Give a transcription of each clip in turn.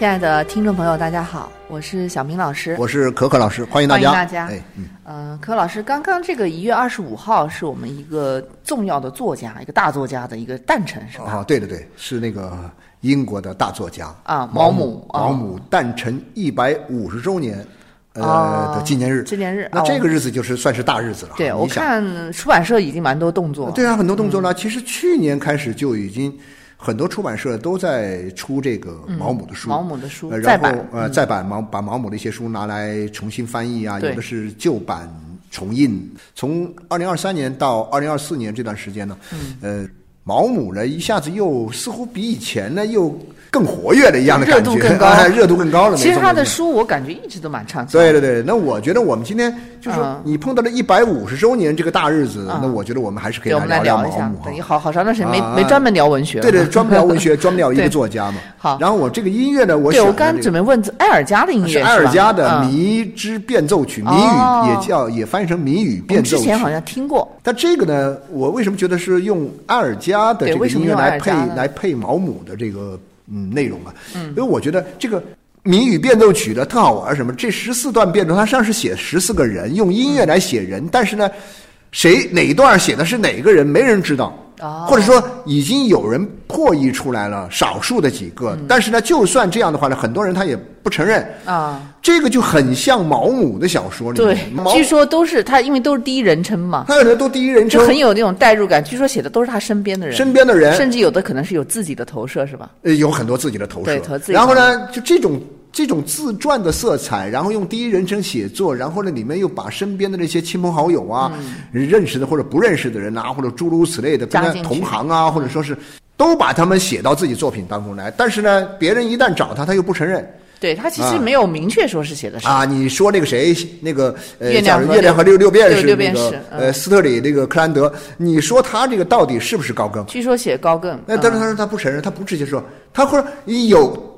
亲爱的听众朋友，大家好，我是小明老师。我是可可老师，欢迎大家。欢迎大家。哎，嗯，呃，可老师，刚刚这个一月二十五号是我们一个重要的作家，一个大作家的一个诞辰，是吧？啊，对对对，是那个英国的大作家啊，毛姆，毛姆诞辰一百五十周年，呃的纪念日。纪念日，那这个日子就是算是大日子了。对，我看出版社已经蛮多动作。对啊，很多动作了。其实去年开始就已经。很多出版社都在出这个毛姆的书，毛姆的书，然后呃再版毛把毛姆的一些书拿来重新翻译啊，有的是旧版重印。从二零二三年到二零二四年这段时间呢，呃，毛姆呢一下子又似乎比以前呢又。更活跃了一样的感觉，热度更高，热度更高了。其实他的书我感觉一直都蛮畅销。对对对，那我觉得我们今天就是你碰到了一百五十周年这个大日子，那我觉得我们还是可以来聊一下。等于好好长段时间没没专门聊文学。对对，专门聊文学，专门聊一个作家嘛。好，然后我这个音乐呢，我对我刚准备问埃尔加的音乐是埃尔加的《迷之变奏曲》，谜语也叫也翻译成谜语变奏曲。之前好像听过。但这个呢，我为什么觉得是用埃尔加的这个音乐来配来配毛姆的这个？嗯，内容啊，因为我觉得这个谜语变奏曲的特好玩，什么？这十四段变奏，它实际上是写十四个人，用音乐来写人，但是呢，谁哪一段写的是哪个人，没人知道。或者说已经有人破译出来了，少数的几个，但是呢，就算这样的话呢，很多人他也不承认啊。这个就很像毛姆的小说里，对，据说都是他，因为都是第一人称嘛，他有的都第一人称，就很有那种代入感。据说写的都是他身边的人，身边的人，甚至有的可能是有自己的投射，是吧？呃，有很多自己的投射，对，然后呢，就这种。这种自传的色彩，然后用第一人称写作，然后呢，里面又把身边的那些亲朋好友啊、认识的或者不认识的人啊，或者诸如此类的跟他同行啊，或者说是都把他们写到自己作品当中来。但是呢，别人一旦找他，他又不承认。对他其实没有明确说是写的谁啊。你说那个谁，那个呃，月亮月亮和六六便士那个呃，斯特里那个克兰德，你说他这个到底是不是高更？据说写高更。那但是他说他不承认，他不直接说，他或者有。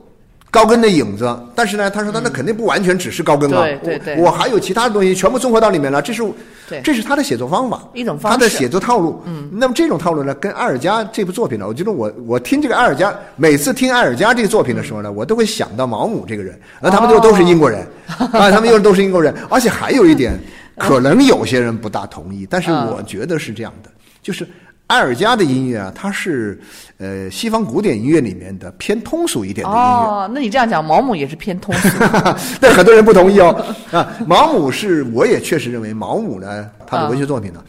高跟的影子，但是呢，他说他那肯定不完全只是高跟啊，对对对，我还有其他的东西全部综合到里面了，这是，这是他的写作方法，一种方式，他的写作套路。嗯，那么这种套路呢，跟埃尔加这部作品呢，我觉得我我听这个埃尔加，每次听埃尔加这个作品的时候呢，我都会想到毛姆这个人，而他们都都是英国人啊，他们又都是英国人，而且还有一点，可能有些人不大同意，但是我觉得是这样的，就是。埃尔加的音乐啊，它是呃西方古典音乐里面的偏通俗一点的音乐。哦，那你这样讲，毛姆也是偏通俗。但很多人不同意哦。啊，毛姆是，我也确实认为毛姆呢，他的文学作品呢，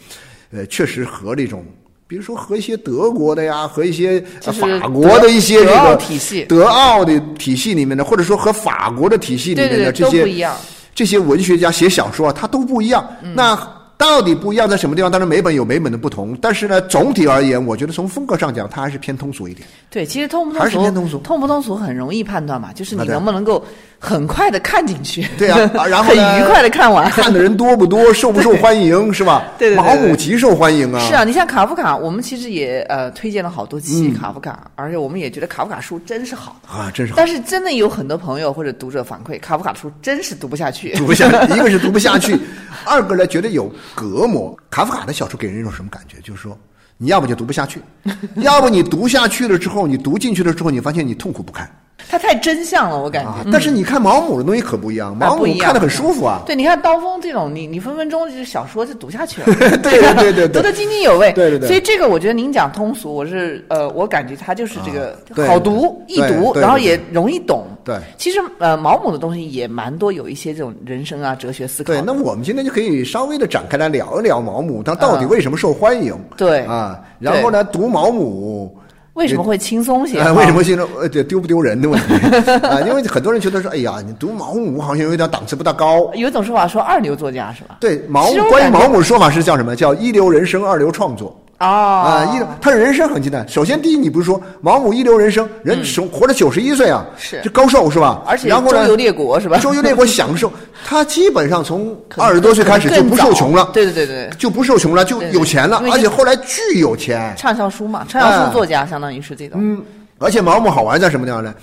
呃，确实和这种，比如说和一些德国的呀，和一些法国的一些这个体系、德奥的体系里面的，或者说和法国的体系里面的这些这些文学家写小说啊，他都不一样。那。到底不一样在什么地方？当然每本有每本的不同，但是呢，总体而言，我觉得从风格上讲，它还是偏通俗一点。对，其实通不通俗还是偏通俗，通不通俗很容易判断嘛，就是你能不能够。很快的看进去，对啊，然后很愉快的看完，看的人多不多，受不受欢迎，是吧？对对毛姆极受欢迎啊！是啊，你像卡夫卡，我们其实也呃推荐了好多期卡夫卡，而且我们也觉得卡夫卡书真是好啊，真是。好。但是真的有很多朋友或者读者反馈，卡夫卡书真是读不下去，读不下去。一个是读不下去，二个呢觉得有隔膜。卡夫卡的小说给人一种什么感觉？就是说，你要不就读不下去，要不你读下去了之后，你读进去了之后，你发现你痛苦不堪。它太真相了，我感觉。但是你看毛姆的东西可不一样，毛姆看的很舒服啊。对，你看刀锋这种，你你分分钟就小说就读下去了。对对对对，读得津津有味。对对对。所以这个我觉得您讲通俗，我是呃，我感觉他就是这个好读易读，然后也容易懂。对。其实呃，毛姆的东西也蛮多，有一些这种人生啊、哲学思考。对，那我们今天就可以稍微的展开来聊一聊毛姆，他到底为什么受欢迎？对啊，然后呢，读毛姆。为什么会轻松些？为什么轻松？呃，丢不丢人的问题 啊？因为很多人觉得说，哎呀，你读毛姆好像有点档次不大高。有一种说法说二流作家是吧？对，毛关于毛姆的说法是叫什么？叫一流人生，二流创作。啊啊！一他的人生很简单。首先，第一，你不是说毛姆一流人生，人生活了九十一岁啊，是这高寿是吧？而且周游列国是吧？周游列国享受，他基本上从二十多岁开始就不受穷了。对对对对，就不受穷了，就有钱了，而且后来巨有钱。畅销书嘛，畅销书作家相当于是这种。嗯，而且毛姆好玩在什么地方呢？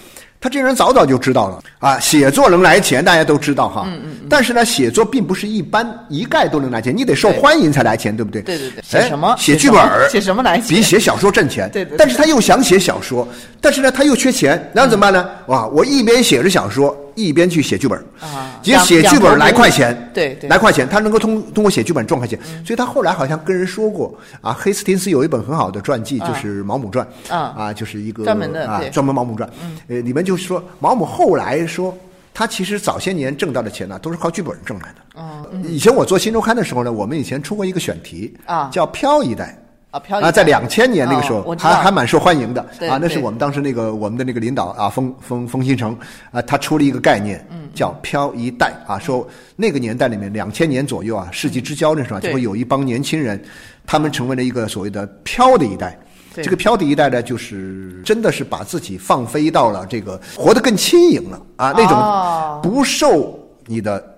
他这人早早就知道了啊，写作能来钱，大家都知道哈。嗯嗯。但是呢，写作并不是一般一概都能来钱，你得受欢迎才来钱，对不对？对对对。写什么？写剧本写什么来钱？比写小说挣钱。对对。但是他又想写小说，但是呢，他又缺钱，然后怎么办呢？哇，我一边写着小说。一边去写剧本啊，其实写剧本来快钱，对对，来快钱，他能够通通过写剧本赚快钱，所以他后来好像跟人说过啊，黑斯廷斯有一本很好的传记，就是《毛姆传》啊，啊，就是一个专门的啊，专门《毛姆传》，呃，里面就是说毛姆后来说，他其实早些年挣到的钱呢，都是靠剧本挣来的。哦，以前我做新周刊的时候呢，我们以前出过一个选题啊，叫“漂一代”。啊，漂啊，在两千年那个时候，还还蛮受欢迎的啊。那是我们当时那个我们的那个领导啊，封封封新成啊，他出了一个概念，叫“漂一代”啊，说那个年代里面，两千年左右啊，世纪之交那时候，就会有一帮年轻人，他们成为了一个所谓的“漂”的一代。这个“漂”的一代呢，就是真的是把自己放飞到了这个活得更轻盈了啊，那种不受你的。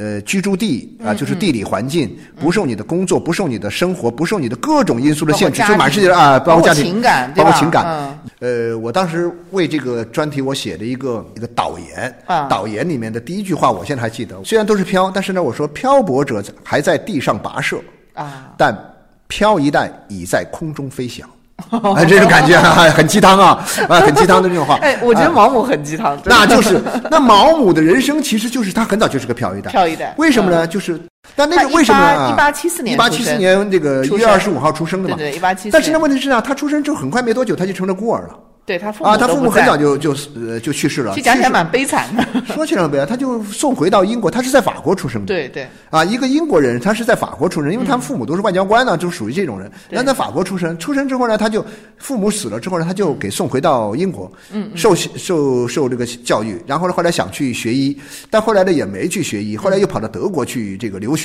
呃，居住地啊，就是地理环境不受你的工作，不受你的生活，不受你的各种因素的限制，就满世界啊，包括家庭、情感，包括情感。呃，我当时为这个专题，我写了一个一个导言，导言里面的第一句话，我现在还记得。虽然都是漂，但是呢，我说漂泊者还在地上跋涉啊，但漂一代已在空中飞翔。啊，这种感觉很鸡汤啊，啊，很鸡汤的这种话。哎，我觉得毛姆很鸡汤。那就是 那毛姆的人生，其实就是他很早就是个漂一代。漂一代。为什么呢？就是，但那个为什么呢？一八七四年，一八七四年这个一月二十五号出生的嘛。对对，一八七四。但是呢，问题是呢，他出生之后很快没多久，他就成了孤儿了。对他父母啊，他父母很早就就呃就去世了。去讲起来蛮悲惨的。说起来悲惨，他就送回到英国，他是在法国出生的。对对。啊，一个英国人，他是在法国出生，因为他们父母都是外交官呢，就属于这种人。那在法国出生，出生之后呢，他就父母死了之后呢，他就给送回到英国，嗯，受受受这个教育。然后呢，后来想去学医，但后来呢也没去学医，后来又跑到德国去这个留学。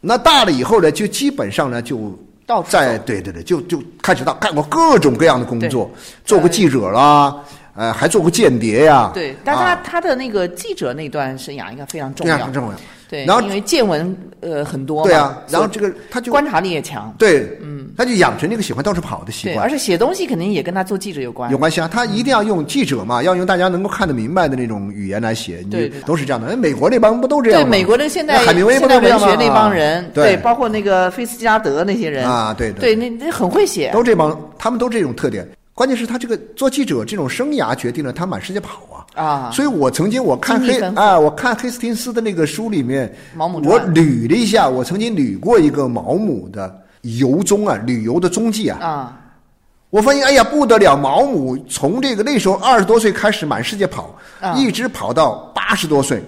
那大了以后呢，就基本上呢就。在对对对，就就开始到干过各种各样的工作，做过记者啦，呃，还做过间谍呀。对，但他他的那个记者那段生涯应该非常重要，非常重要。对，然后因为见闻呃很多，对啊，然后这个他就观察力也强，对，嗯，他就养成这个喜欢到处跑的习惯，而且写东西肯定也跟他做记者有关，有关系啊，他一定要用记者嘛，要用大家能够看得明白的那种语言来写，对，都是这样的。美国那帮不都这样吗？对，美国的现在海明威现代文学那帮人，对，包括那个菲斯加德那些人啊，对对，那那很会写，都这帮，他们都这种特点。关键是他这个做记者这种生涯决定了他满世界跑啊啊！所以我曾经我看黑啊，我看黑斯廷斯的那个书里面，毛姆我捋了一下，我曾经捋过一个毛姆的游踪啊，旅游的踪迹啊啊！我发现哎呀不得了，毛姆从这个那时候二十多岁开始满世界跑，一直跑到八十多岁，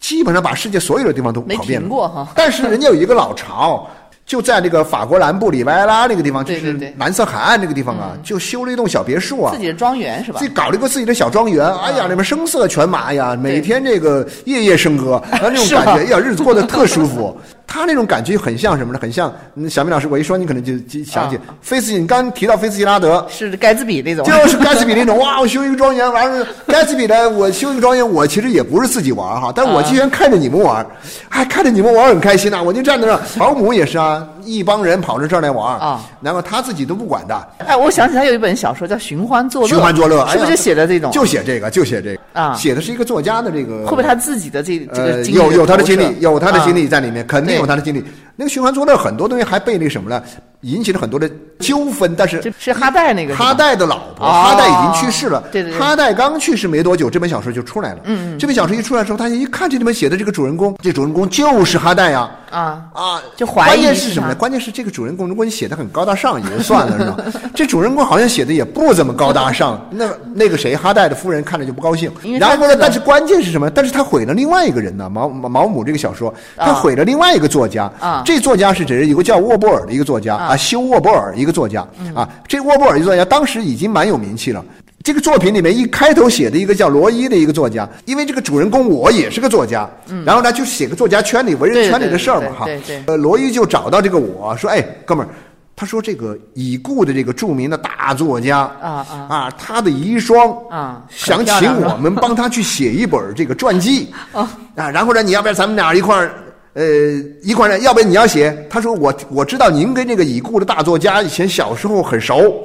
基本上把世界所有的地方都跑遍了。过哈。但是人家有一个老巢。就在那个法国南部里维埃拉那个地方，就是蓝色海岸那个地方啊，就修了一栋小别墅啊，自己的庄园是吧？自己搞了一个自己的小庄园，哎呀，里面声色犬马呀，每天这个夜夜笙歌，然 后那种感觉，哎呀，日子过得特舒服。他那种感觉很像什么呢？很像小明老师，我一说你可能就就想起菲斯，你刚提到菲斯杰拉德是盖茨比那种，就是盖茨比那种。哇，我修一个庄园，完了盖茨比的，我修一个庄园，我其实也不是自己玩哈，但我居然看着你们玩，哎，看着你们玩很开心呐，我就站在那儿。保姆也是啊，一帮人跑到这儿来玩啊，然后他自己都不管的。哎，我想起他有一本小说叫《寻欢作乐》，寻欢作乐是不是就写的这种？就写这个，就写这个啊，写的是一个作家的这个。会不会他自己的这这个经历？有有他的经历，有他的经历在里面，肯定他的经历。那个循环作乐很多东西还被那什么了？引起了很多的纠纷，但是是哈代那个哈代的老婆，哈代已经去世了。对对对，哈代刚去世没多久，这本小说就出来了。嗯嗯，这本小说一出来的时候，大家一看这里面写的这个主人公，这主人公就是哈代呀。啊啊，就怀疑关键是什么呢？关键是这个主人公，如果你写的很高大上也就算了，是吧？这主人公好像写的也不怎么高大上。那那个谁，哈代的夫人看着就不高兴。然后呢？但是关键是什么？但是他毁了另外一个人呢？毛毛姆这个小说，他毁了另外一个作家。啊，这作家是指有个叫沃波尔的一个作家啊，修沃波尔一个作家啊。这沃波尔一个作家当时已经蛮有名气了。这个作品里面一开头写的一个叫罗伊的一个作家，因为这个主人公我也是个作家，然后呢就写个作家圈里文人圈里的事儿嘛哈。呃，罗伊就找到这个我说，哎，哥们儿，他说这个已故的这个著名的大作家啊啊啊，他的遗孀啊想请我们帮他去写一本这个传记啊，然后呢，你要不然咱们俩一块儿呃一块人，要不然你要写？他说我我知道您跟这个已故的大作家以前小时候很熟。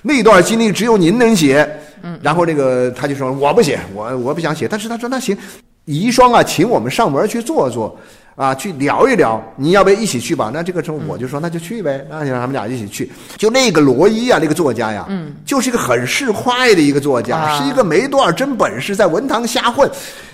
那段经历只有您能写，嗯，然后那个他就说我不写，我我不想写，但是他说那行，遗孀啊，请我们上门去坐坐，啊，去聊一聊，你要不要一起去吧？那这个时候我就说那就去呗，那就让他们俩一起去。就那个罗伊啊，那个作家呀，嗯，就是一个很市侩的一个作家，是一个没多少真本事，在文坛瞎混。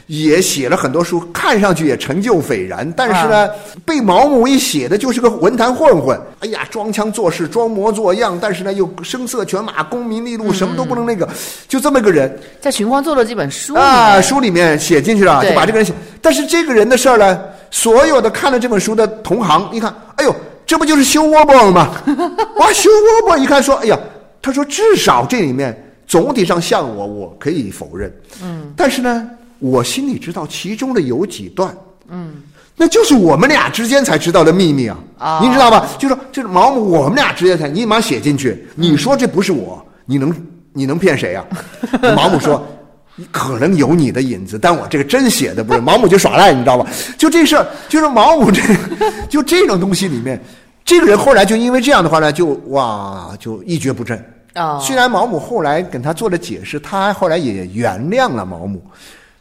也写了很多书，看上去也成就斐然，但是呢，被毛姆一写的就是个文坛混混。哎呀，装腔作势，装模作样，但是呢又声色犬马，功名利禄什么都不能那个，就这么个人。在寻光做了几本书啊，书里面写进去了，就把这个人写。但是这个人的事儿呢，所有的看了这本书的同行一看，哎呦，这不就是修沃伯吗？哇，修窝伯一看说，哎呀，他说至少这里面总体上像我，我可以否认。嗯，但是呢。我心里知道其中的有几段，嗯，那就是我们俩之间才知道的秘密啊！啊，您知道吧？就说就是毛姆，我们俩之间才你马写进去，你说这不是我，你能你能骗谁啊？毛姆说，可能有你的影子，但我这个真写的不是。毛姆就耍赖，你知道吧？就这事儿，就是毛姆这，就这种东西里面，这个人后来就因为这样的话呢，就哇，就一蹶不振啊。虽然毛姆后来跟他做了解释，他后来也原谅了毛姆。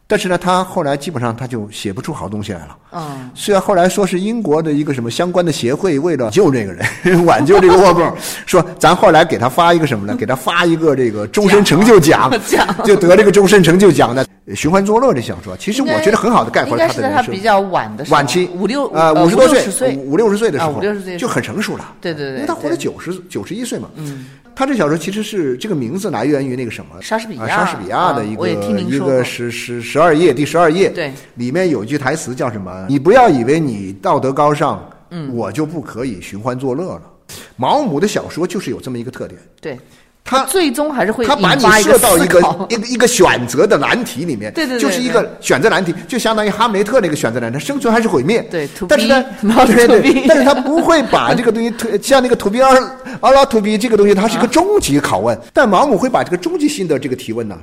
但是呢，他后来基本上他就写不出好东西来了。嗯，虽然后来说是英国的一个什么相关的协会为了救这个人，挽救这个沃克，说咱后来给他发一个什么呢？给他发一个这个终身成就奖，就得这个终身成就奖的《寻欢作乐》这小说。其实我觉得很好的概括了他的人生。他比较晚的晚期五六呃五十多岁五六十岁的时候，五六十岁就很成熟了。对对对，因为他活了九十九十一岁嘛。嗯。他这小说其实是这个名字来源于那个什么莎士比亚，莎士比亚的一个一个十十十二页第十二页，对，里面有一句台词叫什么？你不要以为你道德高尚，嗯，我就不可以寻欢作乐了。毛姆的小说就是有这么一个特点，对。他最终还是会他把你设到一个一个一个选择的难题里面，对对对，就是一个选择难题，就相当于哈姆雷特那个选择难题，生存还是毁灭？对，但是呢，对对，但是他不会把这个东西特 像那个 to be or or not to be 这个东西，它是一个终极拷问，但毛姆会把这个终极性的这个提问呢，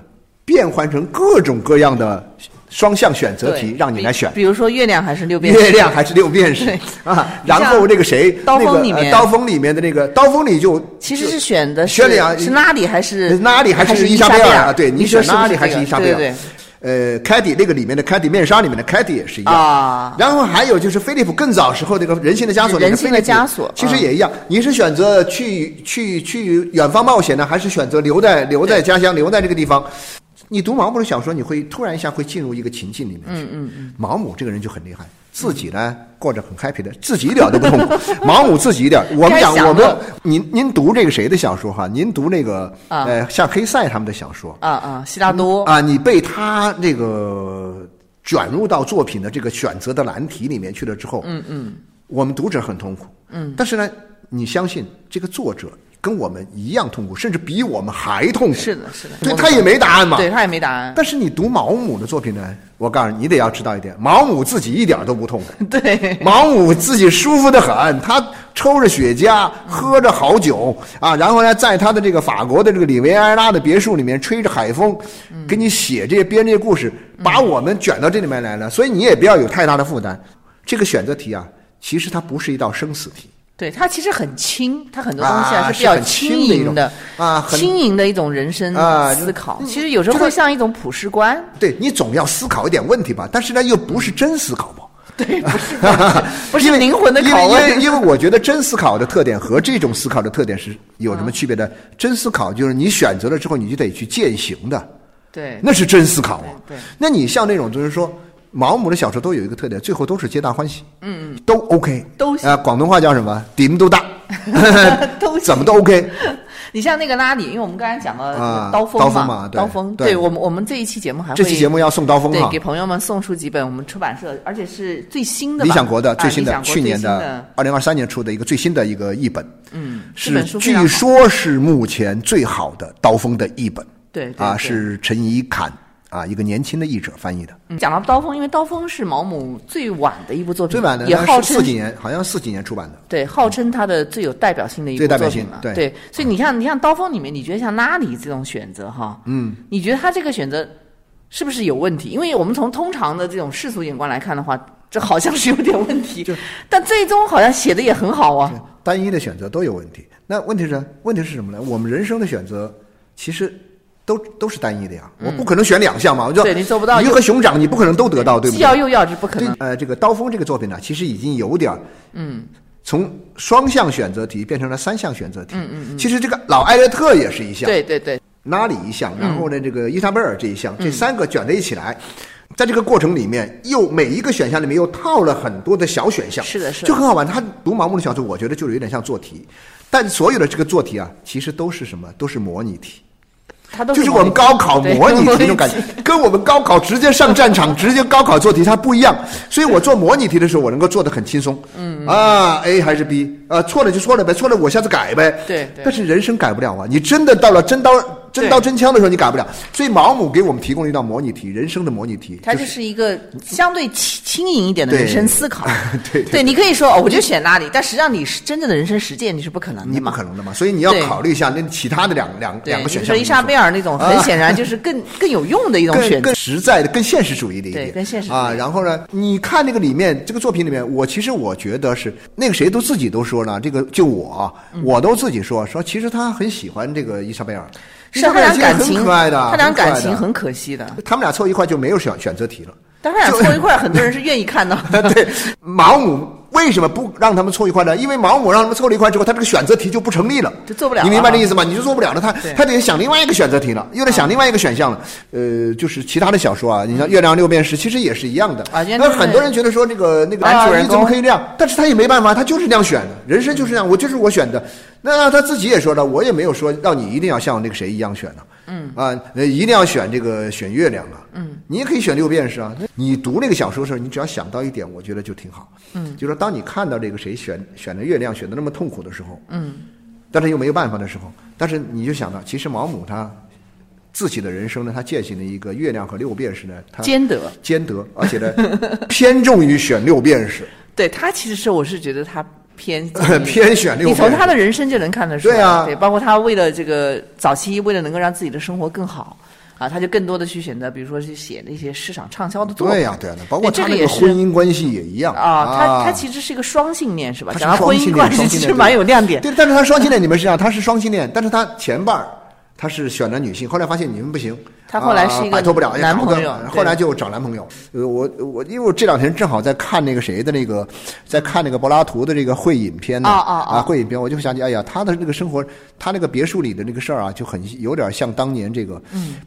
变换成各种各样的。双向选择题让你来选，比如说月亮还是六便士，月亮还是六便士啊。然后那个谁，刀锋里面，刀锋里面的那个刀锋里就其实是选的选两是拉里还是拉里还是伊莎贝尔啊？对你选拉里还是伊莎贝尔？对呃，凯蒂那个里面的凯蒂面纱里面的凯蒂也是一样啊。然后还有就是菲利普更早时候那个人性的枷锁，人性的枷锁其实也一样。你是选择去去去远方冒险呢，还是选择留在留在家乡留在这个地方？你读毛姆的小说，你会突然一下会进入一个情境里面去。嗯嗯嗯。毛姆这个人就很厉害，自己呢过着很 happy 的，自己一点都不痛苦。毛姆自己一点，我们讲我们您您读这个谁的小说哈？您读那个呃像黑塞他们的小说啊啊，希拉多啊，你被他这个卷入到作品的这个选择的难题里面去了之后，嗯嗯，我们读者很痛苦。嗯，但是呢，你相信这个作者。跟我们一样痛苦，甚至比我们还痛苦。是的，是的，对他也没答案嘛。对他也没答案。但是你读毛姆的作品呢？我告诉你，你得要知道一点，毛姆自己一点都不痛苦。对，毛姆自己舒服的很，他抽着雪茄，喝着好酒啊，然后呢，在他的这个法国的这个里维埃拉的别墅里面吹着海风，给你写这些编这些故事，把我们卷到这里面来了。所以你也不要有太大的负担。这个选择题啊，其实它不是一道生死题。对它其实很轻，它很多东西啊是比较轻盈的啊，轻盈的一种人生思考。其实有时候会像一种普世观。对你总要思考一点问题吧，但是呢，又不是真思考吧。对，不是 不是灵魂的拷问。因为因为我觉得真思考的特点和这种思考的特点是有什么区别的？真思考就是你选择了之后，你就得去践行的。对，那是真思考啊。对，那你像那种就是说，毛姆的小说都有一个特点，最后都是皆大欢喜。嗯嗯，都 OK，都啊，广东话叫什么？顶都大，都怎么都 OK。你像那个拉里，因为我们刚才讲了刀锋嘛，刀锋，对我们我们这一期节目还会这期节目要送刀锋对，给朋友们送出几本我们出版社，而且是最新的理想国的最新的去年的二零二三年出的一个最新的一个译本，嗯，是据说是目前最好的刀锋的译本，对啊，是陈怡侃。啊，一个年轻的译者翻译的。讲到刀锋，因为刀锋是毛姆最晚的一部作品，最晚的也号称四几年，好像四几年出版的。对，号称他的最有代表性的一部作品了。对，所以你看，你看刀锋里面，你觉得像拉里这种选择哈，嗯，你觉得他这个选择是不是有问题？因为我们从通常的这种世俗眼光来看的话，这好像是有点问题。就，但最终好像写的也很好啊。单一的选择都有问题。那问题是，问题是什么呢？我们人生的选择其实。都都是单一的呀，我不可能选两项嘛。我对你做不到鱼和熊掌，你不可能都得到，对不对？既要又要是不可能。呃，这个刀锋这个作品呢，其实已经有点嗯，从双向选择题变成了三项选择题。嗯嗯嗯。其实这个老艾略特也是一项，对对对，拉里一项，然后呢，这个伊莎贝尔这一项，这三个卷在一起来，在这个过程里面，又每一个选项里面又套了很多的小选项。是的，是就很好玩。他读盲目的小说，我觉得就是有点像做题，但所有的这个做题啊，其实都是什么？都是模拟题。就是我们高考模拟题那种感觉，跟我们高考直接上战场、直接高考做题它不一样。所以我做模拟题的时候，我能够做的很轻松。嗯啊，A 还是 B？啊，错了就错了呗，错了我下次改呗。对。但是人生改不了啊！你真的到了真刀。真刀真枪的时候你改不了，所以毛姆给我们提供了一道模拟题，人生的模拟题。它就是一个相对轻轻盈一点的人生思考。对对，你可以说哦，我就选那里，但实际上你是真正的人生实践你是不可能的，你不可能的嘛。所以你要考虑一下那其他的两两两个选项。说伊莎贝尔那种，很显然就是更更有用的一种选择，更实在的、更现实主义的一点。更现实啊。然后呢，你看那个里面这个作品里面，我其实我觉得是那个谁都自己都说了，这个就我我都自己说说，其实他很喜欢这个伊莎贝尔。是他俩感情，他俩感情很可惜的。他们俩凑一块就没有选选择题了。当然俩凑一块，很多人是愿意看的。对，毛姆。为什么不让他们凑一块呢？因为毛姆让他们凑了一块之后，他这个选择题就不成立了，就做不了。你明白这意思吗？你就做不了了，他他得想另外一个选择题了，又得想另外一个选项了。呃，就是其他的小说啊，你像《月亮六便士》，其实也是一样的。啊，那很多人觉得说那个那个男主人怎么可以这样？但是他也没办法，他就是这样选的。人生就是这样，我就是我选的。那他自己也说了，我也没有说让你一定要像那个谁一样选呢。嗯啊，一定要选这个选月亮啊。嗯，你也可以选六便士啊。你读那个小说的时候，你只要想到一点，我觉得就挺好。嗯，就说当你看到这个谁选选的月亮选的那么痛苦的时候，嗯，但是又没有办法的时候，但是你就想到，其实毛姆他自己的人生呢，他践行了一个月亮和六便士呢，他兼得兼得，而且呢偏重于选六便士。对他其实是我是觉得他偏 偏选六，你从他的人生就能看得出来，对啊，对，包括他为了这个早期为了能够让自己的生活更好。啊，他就更多的去选择，比如说去写那些市场畅销的作品。对呀，对呀，包括他那个婚姻关系也一样啊。他他其实是一个双性恋，是吧？讲婚姻关系其实蛮有亮点。对，但是他双性恋，你们是这样，他是双性恋，但是他前半儿。他是选了女性，后来发现你们不行，他后来是一个摆脱不了男朋友，后来就找男朋友。呃，我我因为我这两天正好在看那个谁的那个，在看那个柏拉图的这个会影片呢啊啊啊会影片，我就想起哎呀，他的那个生活，他那个别墅里的那个事儿啊，就很有点像当年这个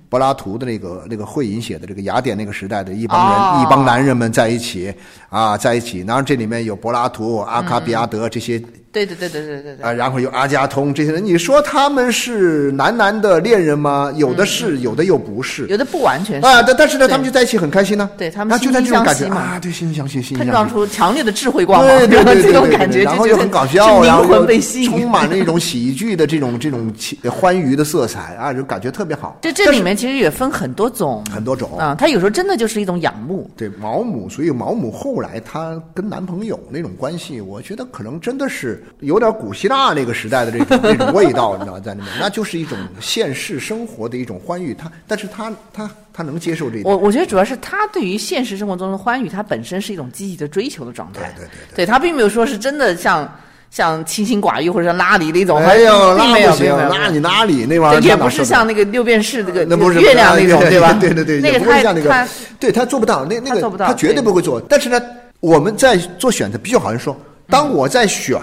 柏拉图的那个那个会影写的这个雅典那个时代的一帮人一帮男人们在一起啊在一起，然后这里面有柏拉图、阿卡比亚德这些。对对对对对对对啊！然后有阿加通这些人，你说他们是男男的恋人吗？有的是，有的又不是，有的不完全是啊。但但是呢，他们就在一起很开心呢。对他们就在这种感觉啊，对，惺惺相惜，惺惺相惜，放出强烈的智慧光芒，对对对这种感觉，然后又很搞笑，灵魂被吸引，充满那种喜剧的这种 这种欢愉的色彩啊，就感觉特别好。这这里面其实也分很多种，很多种啊。他有时候真的就是一种仰慕。对毛姆，所以毛姆后来他跟男朋友那种关系，我觉得可能真的是有点古。希腊那个时代的这种那种味道，你知道在里面，那就是一种现实生活的一种欢愉。他，但是他他他能接受这我我觉得主要是他对于现实生活中的欢愉，他本身是一种积极的追求的状态。对对对，对他并没有说是真的像像清心寡欲或者像拉里那种。哎呦，并没有，拉你拉里那玩意儿，也不是像那个六便士那个那不是月亮那种，对吧？对对对，那个他他对他做不到，那那个他绝对不会做。但是呢。我们在做选择，比如好像说，当我在选，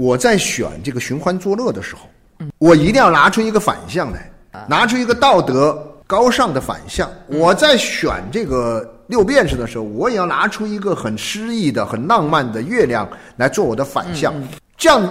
我在选这个寻欢作乐的时候，我一定要拿出一个反向来，拿出一个道德高尚的反向。我在选这个六便士的时候，我也要拿出一个很诗意的、很浪漫的月亮来做我的反向，这样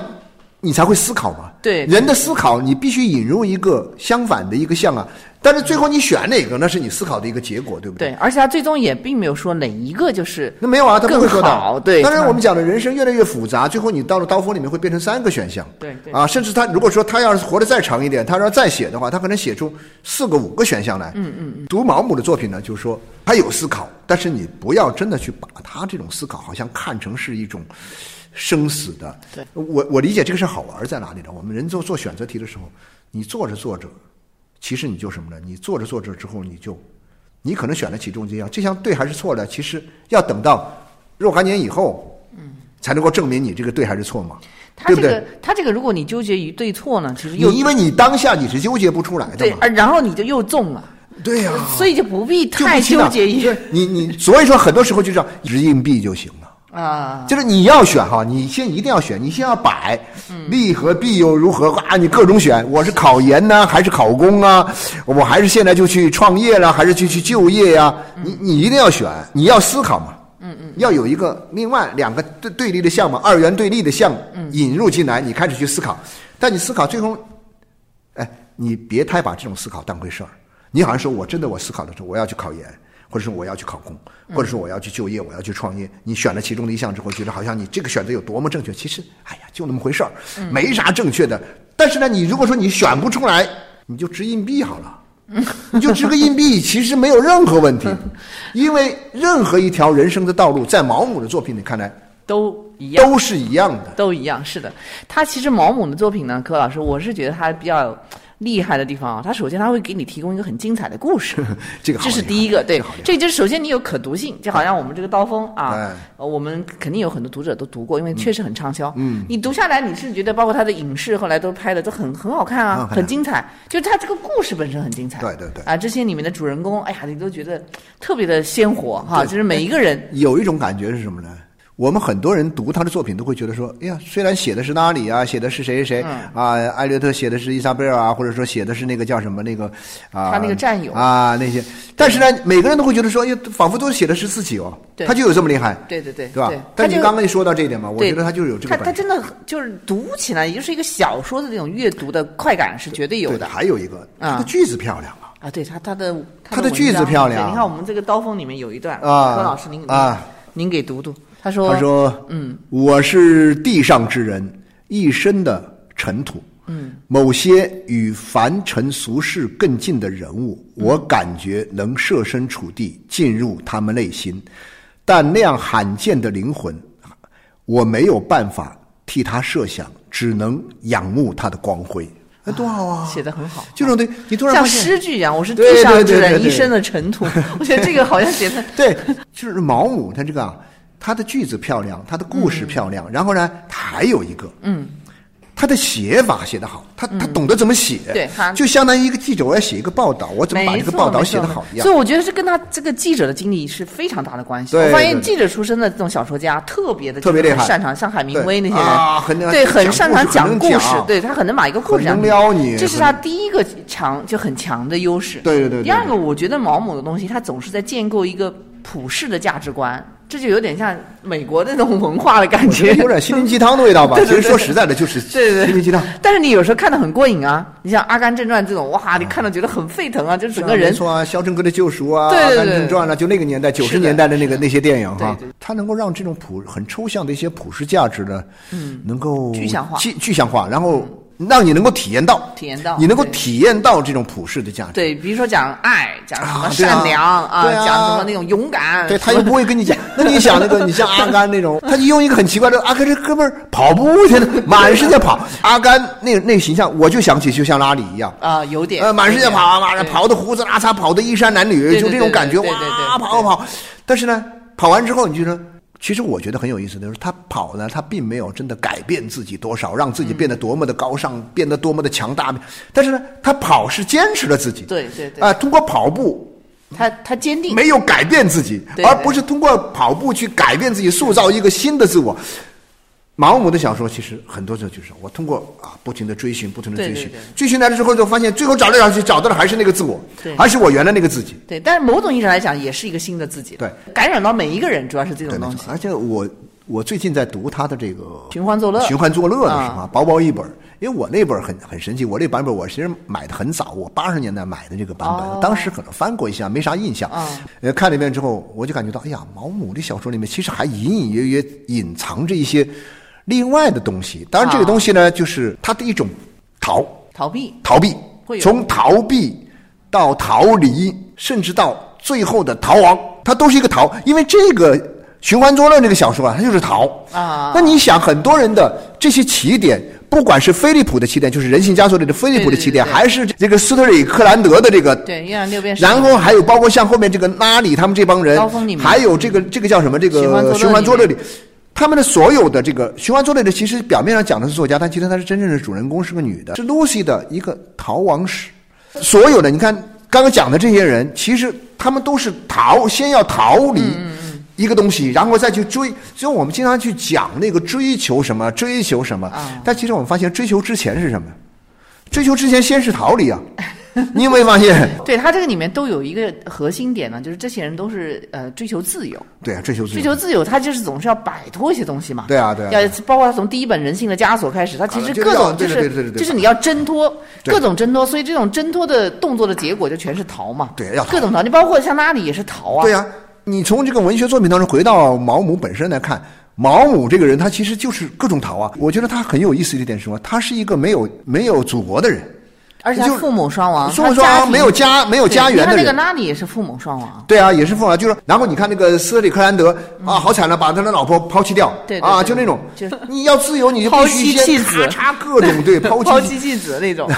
你才会思考嘛。对，人的思考你必须引入一个相反的一个项啊。但是最后你选哪个，那是你思考的一个结果，对不对？对，而且他最终也并没有说哪一个就是那没有啊，他不会说的。对，当然我们讲的人生越来越复杂，最后你到了刀锋里面会变成三个选项。对对啊，甚至他如果说他要是活得再长一点，他要再写的话，他可能写出四个五个选项来。嗯嗯嗯。读毛姆的作品呢，就是说他有思考，但是你不要真的去把他这种思考好像看成是一种生死的。对，我我理解这个是好玩在哪里呢？我们人做做选择题的时候，你做着做着。其实你就什么呢？你做着做着之后，你就，你可能选了其中一样，这项对还是错的？其实要等到若干年以后，嗯，才能够证明你这个对还是错嘛，对不对？他这个，如果你纠结于对错呢，其实你因为你当下你是纠结不出来的，对，然后你就又中了，对呀，所以就不必太纠结于你你，所以说很多时候就这样，掷硬币就行了。啊，就是你要选哈，你先一定要选，你先要摆，利和弊又如何？啊，你各种选，我是考研呢，还是考公啊？我还是现在就去创业了，还是去去就业呀？你你一定要选，你要思考嘛。嗯嗯，要有一个另外两个对对立的项目，二元对立的项目引入进来，你开始去思考。但你思考最后，哎，你别太把这种思考当回事儿。你好像说我真的我思考的时候，我要去考研。或者说我要去考公，或者说我要去就业，我要去创业。你选了其中的一项之后，觉得好像你这个选择有多么正确？其实，哎呀，就那么回事儿，没啥正确的。但是呢，你如果说你选不出来，你就掷硬币好了，你就掷个硬币，其实没有任何问题。因为任何一条人生的道路，在毛姆的作品里看来都一样，都是一样的，都一样。是的，他其实毛姆的作品呢，柯老师，我是觉得他比较。厉害的地方啊，他首先他会给你提供一个很精彩的故事，这个这是第一个，对，这就是首先你有可读性，就好像我们这个刀锋啊，我们肯定有很多读者都读过，因为确实很畅销。嗯，你读下来，你是觉得包括他的影视后来都拍的都很很好看啊，很精彩，就是他这个故事本身很精彩。对对对。啊，这些里面的主人公，哎呀，你都觉得特别的鲜活哈，就是每一个人。有一种感觉是什么呢？我们很多人读他的作品都会觉得说，哎呀，虽然写的是拉里啊，写的是谁谁谁啊，艾略特写的是伊莎贝尔啊，或者说写的是那个叫什么那个啊，他那个战友。啊那些，但是呢，每个人都会觉得说，哎，仿佛都写的是自己哦，他就有这么厉害，对对对，对吧？但你刚刚一说到这一点嘛，我觉得他就有这个，他他真的就是读起来，也就是一个小说的这种阅读的快感是绝对有的。还有一个，他的句子漂亮啊，啊，对他他的他的句子漂亮，你看我们这个刀锋里面有一段，啊，何老师您啊，您给读读。他说：“他说，嗯，我是地上之人，一身的尘土。嗯，某些与凡尘俗世更近的人物，我感觉能设身处地进入他们内心，但那样罕见的灵魂，我没有办法替他设想，只能仰慕他的光辉。那多好啊！写的很好，就种对，你突然像诗句一样。我是地上之人，一身的尘土。我觉得这个好像写的对，就是毛姆他这个。”他的句子漂亮，他的故事漂亮，然后呢，他还有一个，嗯，他的写法写得好，他他懂得怎么写，对，就相当于一个记者，我要写一个报道，我怎么把这个报道写得好一样。所以我觉得是跟他这个记者的经历是非常大的关系。我发现记者出身的这种小说家特别的特别厉害，擅长像海明威那些人啊，对，很擅长讲故事，对他很能把一个故事讲。撩你，这是他第一个强就很强的优势。对对对。第二个，我觉得毛姆的东西，他总是在建构一个普世的价值观。这就有点像美国那种文化的感觉，有点心灵鸡汤的味道吧？其实说实在的，就是心灵鸡汤。但是你有时候看的很过瘾啊！你像《阿甘正传》这种，哇，你看了觉得很沸腾啊，就整个人。没错啊，《肖申克的救赎》啊，《阿甘正传》啊，就那个年代九十年代的那个那些电影哈，它能够让这种普很抽象的一些普世价值呢，嗯，能够具象化，具具象化，然后。让你能够体验到，体验到，你能够体验到这种普世的价值。对，比如说讲爱，讲什么善良啊，讲什么那种勇敢。对他又不会跟你讲。那你想那个，你像阿甘那种，他就用一个很奇怪的阿甘这哥们儿跑步去了，满世界跑。阿甘那那个形象，我就想起就像拉里一样啊，有点呃，满世界跑啊，跑的胡子拉碴，跑的衣衫褴褛，就这种感觉哇，跑跑。但是呢，跑完之后，你就说。其实我觉得很有意思的是，他跑呢，他并没有真的改变自己多少，让自己变得多么的高尚，变得多么的强大。但是呢，他跑是坚持了自己。对对对。啊，通过跑步，他他坚定，没有改变自己，而不是通过跑步去改变自己，塑造一个新的自我。毛姆的小说其实很多时候就是我通过啊不停的追寻，不停的追寻，追寻来了之后就发现，最后找来找去找到的还是那个自我，还是我原来那个自己。对，但是某种意义上来讲，也是一个新的自己。对，感染到每一个人，主要是这种东西。而且我我最近在读他的这个寻欢作乐，寻欢作乐的是吧？薄薄一本，因为我那本很很神奇，我那版本我其实买的很早，我八十年代买的这个版本，当时可能翻过一下，没啥印象。呃，看了一遍之后，我就感觉到，哎呀，毛姆的小说里面其实还隐隐约约隐藏着一些。另外的东西，当然这个东西呢，就是它的一种逃逃避。逃避，从逃避到逃离，甚至到最后的逃亡，它都是一个逃。因为这个循环作乐这个小说啊，它就是逃。啊。那你想，很多人的这些起点，不管是菲利普的起点，就是《人性枷锁》里的菲利普的起点，还是这个斯特里克兰德的这个对六便士，然后还有包括像后面这个拉里他们这帮人，还有这个这个叫什么？这个循环作乐里。他们的所有的这个循环作类的，其实表面上讲的是作家，但其实他是真正的主人公，是个女的，是 Lucy 的一个逃亡史。所有的你看刚刚讲的这些人，其实他们都是逃，先要逃离一个东西，然后再去追。所以我们经常去讲那个追求什么，追求什么。但其实我们发现，追求之前是什么？追求之前先是逃离啊。你有没有发现？对他这个里面都有一个核心点呢，就是这些人都是呃追求自由。对啊，追求自由。追求自由，他就是总是要摆脱一些东西嘛。对啊，对啊。要包括他从第一本《人性的枷锁》开始，他其实各种就是就是你要挣脱各种挣脱，所以这种挣脱的动作的结果就全是逃嘛。对，要各种逃。你包括像拉里也是逃啊。对啊，你从这个文学作品当中回到毛姆本身来看，毛姆这个人他其实就是各种逃啊。我觉得他很有意思的一点是什么？他是一个没有没有祖国的人。而且父母双亡，父母双亡，没有家，没有家园的人。那个拉里也是父母双亡。对啊，也是父母，就是然后你看那个斯里克兰德啊，好惨了，把他的老婆抛弃掉。对啊，就那种，你要自由，你就 必须先咔嚓各种对 抛弃抛弃弃子那种。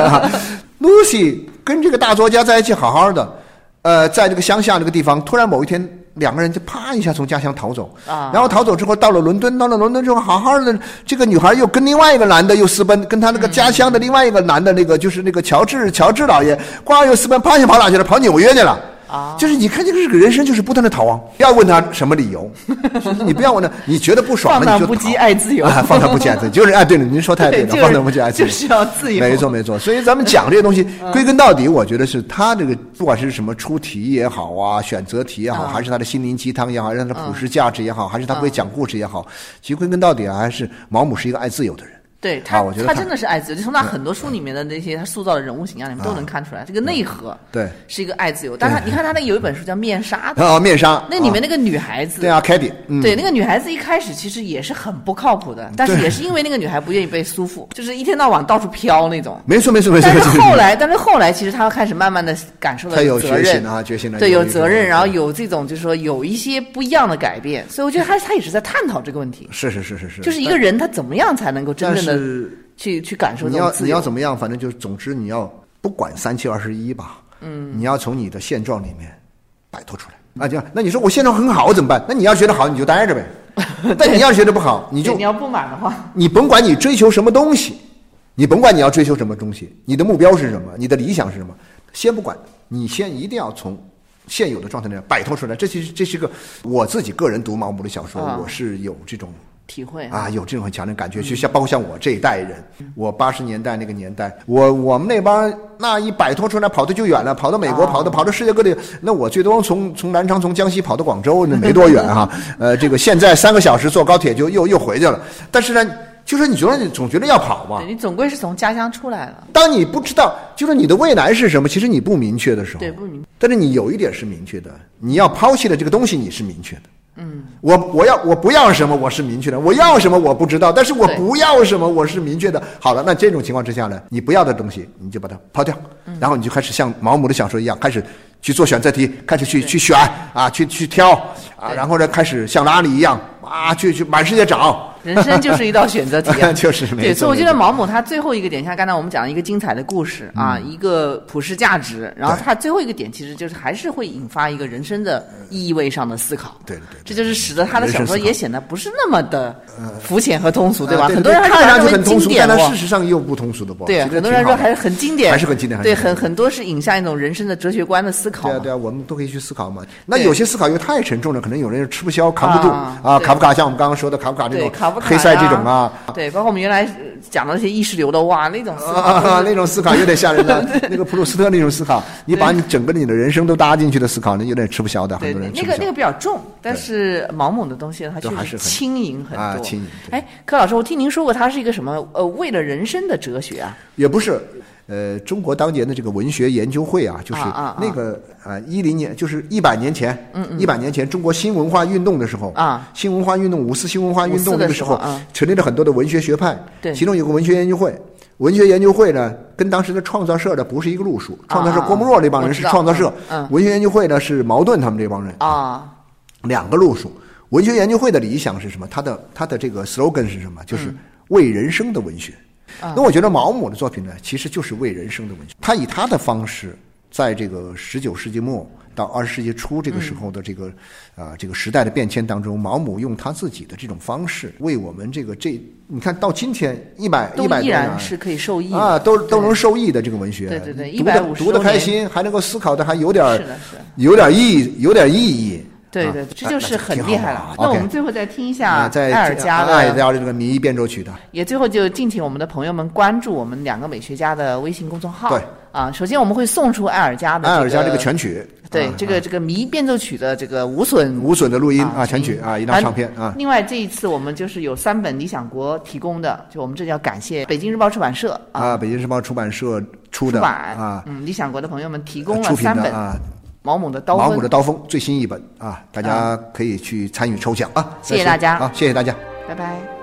Lucy 跟这个大作家在一起好好的，呃，在这个乡下这个地方，突然某一天。两个人就啪一下从家乡逃走，啊，然后逃走之后到了伦敦，到了伦敦之后好好的，这个女孩又跟另外一个男的又私奔，跟他那个家乡的另外一个男的那个就是那个乔治乔治老爷，呱又私奔，啪一下跑哪去了？跑纽约去了。啊，就是你看这个人生就是不断的逃亡，不要问他什么理由，你不要问他，你觉得不爽了你就放荡不羁爱自由，啊 放荡不羁爱自由，就是哎，对了，您说太对了，放荡不羁爱自由。就是要自由，没错没错。所以咱们讲这些东西，归根到底，我觉得是他这个不管是什么出题也好啊，选择题也好，还是他的心灵鸡汤也好，还是他的普世价值也好，还是他会讲故事也好，其实归根到底还是毛姆是一个爱自由的人。对他，他真的是爱自由。就从他很多书里面的那些他塑造的人物形象里面都能看出来，这个内核对是一个爱自由。但他你看他那有一本书叫《面纱》啊，面纱那里面那个女孩子对啊，Kitty 对那个女孩子一开始其实也是很不靠谱的，但是也是因为那个女孩不愿意被束缚，就是一天到晚到处飘那种。没错没错没错。但是后来，但是后来其实他开始慢慢的感受到责任啊，觉醒了对有责任，然后有这种就是说有一些不一样的改变。所以我觉得他他也是在探讨这个问题。是是是是是，就是一个人他怎么样才能够真正的。去去感受你要你要怎么样？反正就是总之你要不管三七二十一吧。嗯。你要从你的现状里面摆脱出来。啊，就那你说我现状很好怎么办？那你要觉得好你就待着呗。但你要觉得不好，你就你要不满的话，你甭管你追求什么东西，你甭管你要追求什么东西，你的目标是什么，你的理想是什么，先不管，你先一定要从现有的状态里摆脱出来。这其实这是个我自己个人读毛姆的小说，我是有这种。体会啊，有这种很强的感觉，就像包括像我这一代人，我八十年代那个年代，我我们那帮那一摆脱出来，跑的就远了，跑到美国，跑到跑到世界各地，那我最多从从南昌从江西跑到广州，那没多远哈。呃，这个现在三个小时坐高铁就又又回去了。但是呢，就是你觉得你总觉得要跑嘛？你总归是从家乡出来了。当你不知道就是你的未来是什么，其实你不明确的时候，对不明。但是你有一点是明确的，你要抛弃的这个东西你是明确的。嗯，我我要我不要什么，我是明确的；我要什么我不知道，但是我不要什么，我是明确的。好了，那这种情况之下呢，你不要的东西，你就把它抛掉，然后你就开始像毛姆的小说一样，开始去做选择题，开始去去选啊，去去挑啊，然后呢，开始像拉里一样啊，去去满世界找人生就是一道选择题，就是对。所以我觉得毛姆他最后一个点，像刚才我们讲的一个精彩的故事啊，一个普世价值，然后他最后一个点其实就是还是会引发一个人生的意味上的思考。对对对，这就是使得他的小说也显得不是那么的肤浅和通俗，对吧？很多人看上去很通俗，但事实上又不通俗的，对，很多人说还是很经典，还是很经典。对，很很多是引向一种人生的哲学观的思考。对啊对啊，我们都可以去思考嘛。那有些思考又太沉重了，可能有人吃不消、扛不住啊。卡夫卡像我们刚刚说的卡夫卡这种黑塞这种啊，对，包括我们原来讲的那些意识流的哇，那种思考，那种思考有点吓人的。那个普鲁斯特那种思考，你把你整个你的人生都搭进去的思考，那有点吃不消的。很多人那个那个比较重，但是毛姆的东西它确实轻盈很多。轻盈。哎，柯老师，我听您说过，它是一个什么呃，为了人生的哲学啊？也不是。呃，中国当年的这个文学研究会啊，就是那个啊，一零年，就是一百年前，一百年前中国新文化运动的时候，啊，新文化运动，五四新文化运动那个时候，成立了很多的文学学派，对，其中有个文学研究会，文学研究会呢，跟当时的创造社的不是一个路数，创造社郭沫若那帮人是创造社，文学研究会呢是茅盾他们这帮人啊，两个路数。文学研究会的理想是什么？他的他的这个 slogan 是什么？就是为人生的文学。那我觉得毛姆的作品呢，其实就是为人生的文学。他以他的方式，在这个十九世纪末到二十世纪初这个时候的这个啊这个时代的变迁当中，毛姆用他自己的这种方式，为我们这个这你看到今天一百一百多年是可以受益啊，都都能受益的这个文学，对对对，读的读的开心，还能够思考的还有点有点意义，有点意义。对对，这就是很厉害了。那我们最后再听一下艾尔加的艾尔加的这个民意变奏曲的。也最后就敬请我们的朋友们关注我们两个美学家的微信公众号。对啊，首先我们会送出艾尔加的艾尔加这个全曲。对，这个这个迷变奏曲的这个无损无损的录音啊，全曲啊，一张唱片啊。另外这一次我们就是有三本理想国提供的，就我们这要感谢北京日报出版社啊，北京日报出版社出的啊，嗯，理想国的朋友们提供了三本啊。毛姆的刀毛姆的刀锋最新一本啊，大家可以去参与抽奖啊！谢谢大家，好，谢谢大家，拜拜。